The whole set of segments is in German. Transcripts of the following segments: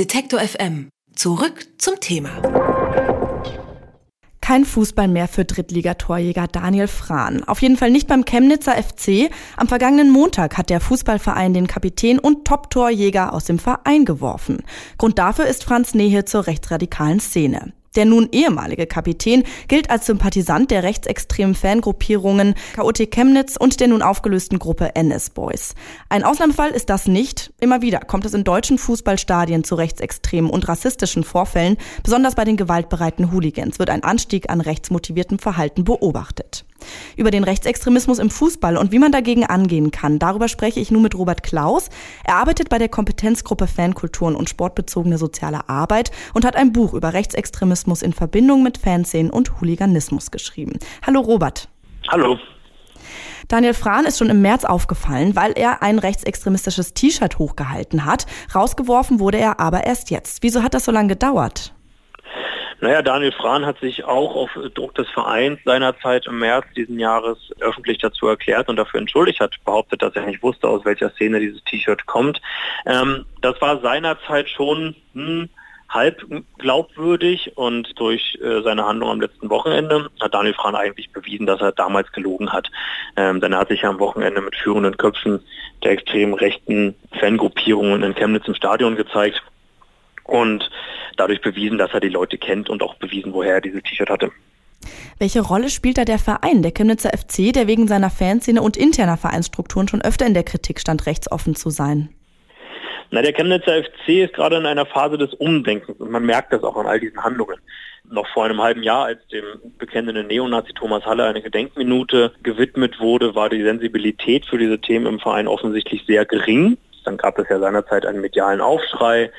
Detektor FM. Zurück zum Thema. Kein Fußball mehr für Drittligatorjäger Daniel Frahn. Auf jeden Fall nicht beim Chemnitzer FC. Am vergangenen Montag hat der Fußballverein den Kapitän und Top-Torjäger aus dem Verein geworfen. Grund dafür ist Franz Nähe zur rechtsradikalen Szene. Der nun ehemalige Kapitän gilt als Sympathisant der rechtsextremen Fangruppierungen KOT Chemnitz und der nun aufgelösten Gruppe NS Boys. Ein Ausnahmefall ist das nicht. Immer wieder kommt es in deutschen Fußballstadien zu rechtsextremen und rassistischen Vorfällen. Besonders bei den gewaltbereiten Hooligans wird ein Anstieg an rechtsmotiviertem Verhalten beobachtet. Über den Rechtsextremismus im Fußball und wie man dagegen angehen kann, darüber spreche ich nun mit Robert Klaus. Er arbeitet bei der Kompetenzgruppe Fankulturen und sportbezogene soziale Arbeit und hat ein Buch über Rechtsextremismus in Verbindung mit Fanszenen und Hooliganismus geschrieben. Hallo Robert. Hallo. Daniel Frahn ist schon im März aufgefallen, weil er ein rechtsextremistisches T-Shirt hochgehalten hat. Rausgeworfen wurde er aber erst jetzt. Wieso hat das so lange gedauert? Naja, Daniel Frahn hat sich auch auf Druck des Vereins seinerzeit im März diesen Jahres öffentlich dazu erklärt und dafür entschuldigt hat, behauptet, dass er nicht wusste, aus welcher Szene dieses T-Shirt kommt. Ähm, das war seinerzeit schon hm, halb glaubwürdig und durch äh, seine Handlung am letzten Wochenende hat Daniel Frahn eigentlich bewiesen, dass er damals gelogen hat. Ähm, denn er hat sich ja am Wochenende mit führenden Köpfen der extrem rechten Fangruppierungen in Chemnitz im Stadion gezeigt und dadurch bewiesen, dass er die Leute kennt und auch bewiesen, woher er dieses T-Shirt hatte. Welche Rolle spielt da der Verein, der Chemnitzer FC, der wegen seiner Fanszene und interner Vereinsstrukturen schon öfter in der Kritik stand, rechtsoffen zu sein? Na, der Chemnitzer FC ist gerade in einer Phase des Umdenkens und man merkt das auch an all diesen Handlungen. Noch vor einem halben Jahr, als dem bekennenden Neonazi Thomas Halle eine Gedenkminute gewidmet wurde, war die Sensibilität für diese Themen im Verein offensichtlich sehr gering. Dann gab es ja seinerzeit einen medialen Aufschrei.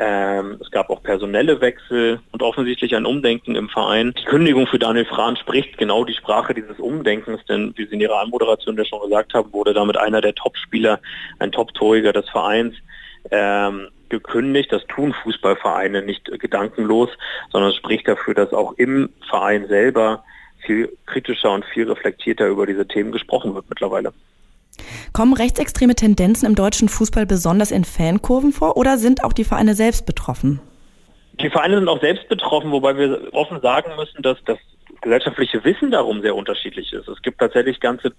Ähm, es gab auch personelle Wechsel und offensichtlich ein Umdenken im Verein. Die Kündigung für Daniel Frahn spricht genau die Sprache dieses Umdenkens, denn wie Sie in Ihrer Anmoderation ja schon gesagt haben, wurde damit einer der Topspieler, ein Top-Torjäger des Vereins ähm, gekündigt. Das tun Fußballvereine nicht gedankenlos, sondern es spricht dafür, dass auch im Verein selber viel kritischer und viel reflektierter über diese Themen gesprochen wird mittlerweile. Kommen rechtsextreme Tendenzen im deutschen Fußball besonders in Fankurven vor oder sind auch die Vereine selbst betroffen? Die Vereine sind auch selbst betroffen, wobei wir offen sagen müssen, dass das gesellschaftliche Wissen darum sehr unterschiedlich ist. Es gibt tatsächlich ganze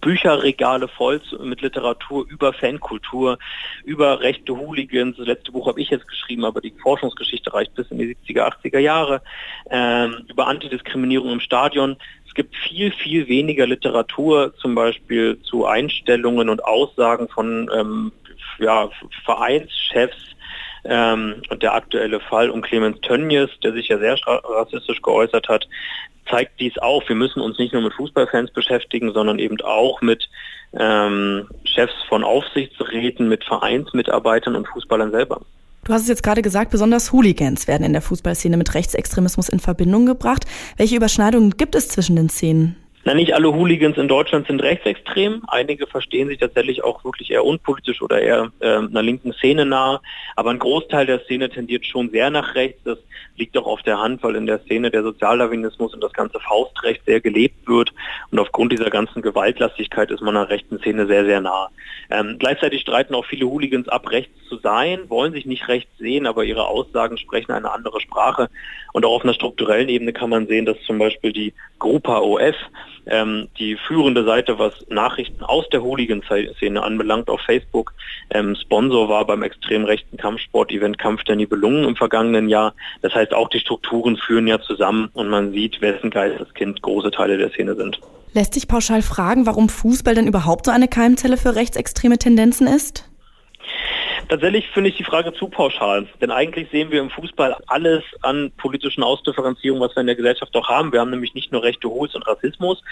Bücherregale voll mit Literatur über Fankultur, über rechte Hooligans. Das letzte Buch habe ich jetzt geschrieben, aber die Forschungsgeschichte reicht bis in die 70er, 80er Jahre. Ähm, über Antidiskriminierung im Stadion. Es gibt viel, viel weniger Literatur zum Beispiel zu Einstellungen und Aussagen von ähm, ja, Vereinschefs, ähm, und der aktuelle Fall um Clemens Tönnies, der sich ja sehr rassistisch geäußert hat, zeigt dies auf. Wir müssen uns nicht nur mit Fußballfans beschäftigen, sondern eben auch mit ähm, Chefs von Aufsichtsräten, mit Vereinsmitarbeitern und Fußballern selber. Du hast es jetzt gerade gesagt, besonders Hooligans werden in der Fußballszene mit Rechtsextremismus in Verbindung gebracht. Welche Überschneidungen gibt es zwischen den Szenen? Na, nicht alle Hooligans in Deutschland sind rechtsextrem. Einige verstehen sich tatsächlich auch wirklich eher unpolitisch oder eher äh, einer linken Szene nahe. Aber ein Großteil der Szene tendiert schon sehr nach rechts. Das liegt auch auf der Hand, weil in der Szene der Sozialdarwinismus und das ganze Faustrecht sehr gelebt wird. Und aufgrund dieser ganzen Gewaltlastigkeit ist man einer rechten Szene sehr, sehr nah. Ähm, gleichzeitig streiten auch viele Hooligans ab, rechts zu sein, wollen sich nicht rechts sehen, aber ihre Aussagen sprechen eine andere Sprache. Und auch auf einer strukturellen Ebene kann man sehen, dass zum Beispiel die Grupa OF ähm, die führende Seite, was Nachrichten aus der Hooligan-Szene anbelangt, auf Facebook. Ähm, Sponsor war beim extrem rechten Kampfsport-Event Kampf der Nibelungen im vergangenen Jahr. Das heißt, auch die Strukturen führen ja zusammen und man sieht, wessen Geisteskind große Teile der Szene sind. Lässt sich pauschal fragen, warum Fußball denn überhaupt so eine Keimzelle für rechtsextreme Tendenzen ist? Tatsächlich finde ich die Frage zu pauschal, denn eigentlich sehen wir im Fußball alles an politischen Ausdifferenzierung, was wir in der Gesellschaft auch haben. Wir haben nämlich nicht nur rechte Hols und Rassismus,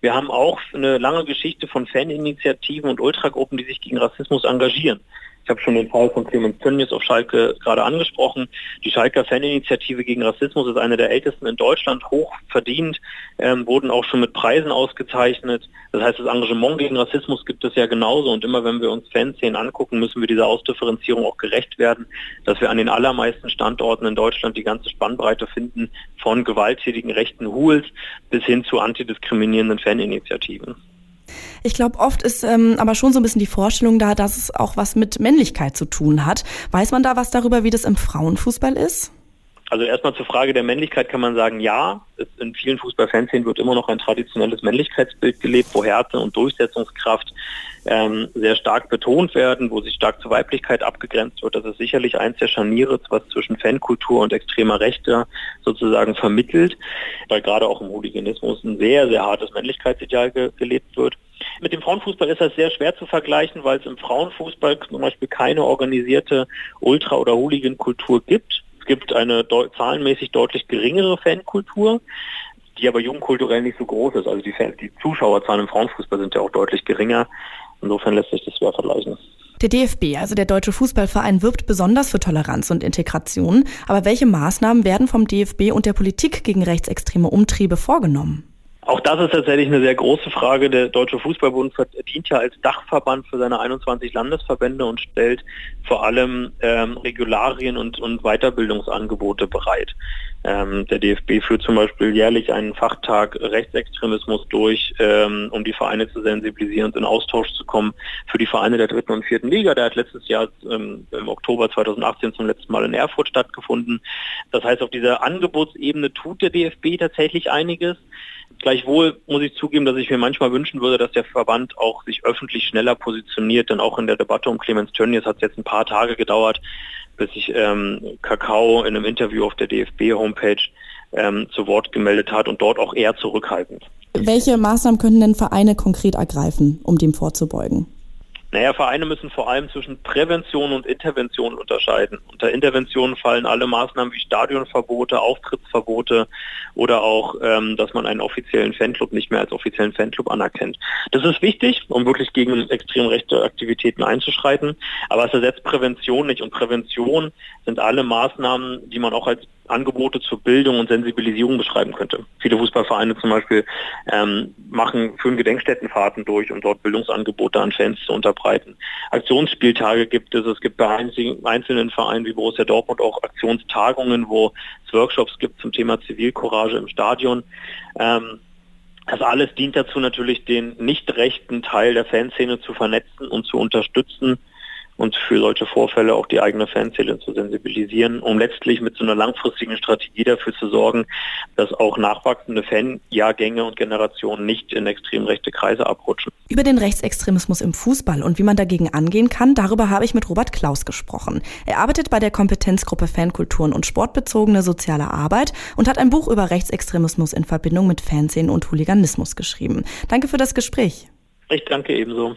wir haben auch eine lange Geschichte von Faninitiativen und Ultragruppen, die sich gegen Rassismus engagieren. Ich habe schon den Fall von Clemens Tönnies auf Schalke gerade angesprochen. Die Schalker Faninitiative gegen Rassismus ist eine der ältesten in Deutschland, hoch verdient, ähm, wurden auch schon mit Preisen ausgezeichnet. Das heißt, das Engagement gegen Rassismus gibt es ja genauso und immer wenn wir uns Fanszenen angucken, müssen wir dieser Ausdifferenzierung auch gerecht werden, dass wir an den allermeisten Standorten in Deutschland die ganze Spannbreite finden, von gewalttätigen rechten Hools bis hin zu antidiskriminierenden Faninitiativen. Ich glaube, oft ist ähm, aber schon so ein bisschen die Vorstellung da, dass es auch was mit Männlichkeit zu tun hat. Weiß man da was darüber, wie das im Frauenfußball ist? Also erstmal zur Frage der Männlichkeit kann man sagen, ja, in vielen Fußballfanszenen wird immer noch ein traditionelles Männlichkeitsbild gelebt, wo Härte und Durchsetzungskraft ähm, sehr stark betont werden, wo sich stark zur Weiblichkeit abgegrenzt wird. Das ist sicherlich eins der Scharniere, was zwischen Fankultur und extremer Rechte sozusagen vermittelt, weil gerade auch im Hooliganismus ein sehr, sehr hartes Männlichkeitsideal ge gelebt wird. Mit dem Frauenfußball ist das sehr schwer zu vergleichen, weil es im Frauenfußball zum Beispiel keine organisierte Ultra- oder Hooligan-Kultur gibt. Es gibt eine de zahlenmäßig deutlich geringere Fankultur die aber jugendkulturell nicht so groß ist. Also die, die Zuschauerzahlen im Frauenfußball sind ja auch deutlich geringer. Insofern lässt sich das schwer vergleichen. Der DFB, also der Deutsche Fußballverein, wirbt besonders für Toleranz und Integration. Aber welche Maßnahmen werden vom DFB und der Politik gegen rechtsextreme Umtriebe vorgenommen? Auch das ist tatsächlich eine sehr große Frage. Der Deutsche Fußballbund dient ja als Dachverband für seine 21 Landesverbände und stellt vor allem ähm, Regularien und, und Weiterbildungsangebote bereit. Ähm, der DFB führt zum Beispiel jährlich einen Fachtag Rechtsextremismus durch, ähm, um die Vereine zu sensibilisieren und in Austausch zu kommen für die Vereine der dritten und vierten Liga. Der hat letztes Jahr ähm, im Oktober 2018 zum letzten Mal in Erfurt stattgefunden. Das heißt, auf dieser Angebotsebene tut der DFB tatsächlich einiges. Gleichwohl muss ich zugeben, dass ich mir manchmal wünschen würde, dass der Verband auch sich öffentlich schneller positioniert, denn auch in der Debatte um Clemens Tönnies hat es jetzt ein paar Tage gedauert, bis sich ähm, Kakao in einem Interview auf der DFB-Homepage ähm, zu Wort gemeldet hat und dort auch eher zurückhaltend. Welche Maßnahmen könnten denn Vereine konkret ergreifen, um dem vorzubeugen? Naja, Vereine müssen vor allem zwischen Prävention und Intervention unterscheiden. Unter Intervention fallen alle Maßnahmen wie Stadionverbote, Auftrittsverbote oder auch, ähm, dass man einen offiziellen Fanclub nicht mehr als offiziellen Fanclub anerkennt. Das ist wichtig, um wirklich gegen extrem rechte Aktivitäten einzuschreiten, aber es ersetzt Prävention nicht und Prävention sind alle Maßnahmen, die man auch als Angebote zur Bildung und Sensibilisierung beschreiben könnte. Viele Fußballvereine zum Beispiel ähm, machen, führen Gedenkstättenfahrten durch, um dort Bildungsangebote an Fans zu unterbreiten. Aktionsspieltage gibt es. Es gibt bei einzelnen Vereinen wie Borussia Dortmund auch Aktionstagungen, wo es Workshops gibt zum Thema Zivilcourage im Stadion. Ähm, das alles dient dazu natürlich, den nicht rechten Teil der Fanszene zu vernetzen und zu unterstützen und für solche Vorfälle auch die eigene Fanszene zu sensibilisieren, um letztlich mit so einer langfristigen Strategie dafür zu sorgen, dass auch nachwachsende Fanjahrgänge und Generationen nicht in extrem rechte Kreise abrutschen. Über den Rechtsextremismus im Fußball und wie man dagegen angehen kann, darüber habe ich mit Robert Klaus gesprochen. Er arbeitet bei der Kompetenzgruppe Fankulturen und sportbezogene soziale Arbeit und hat ein Buch über Rechtsextremismus in Verbindung mit Fanszenen und Hooliganismus geschrieben. Danke für das Gespräch. Ich danke ebenso.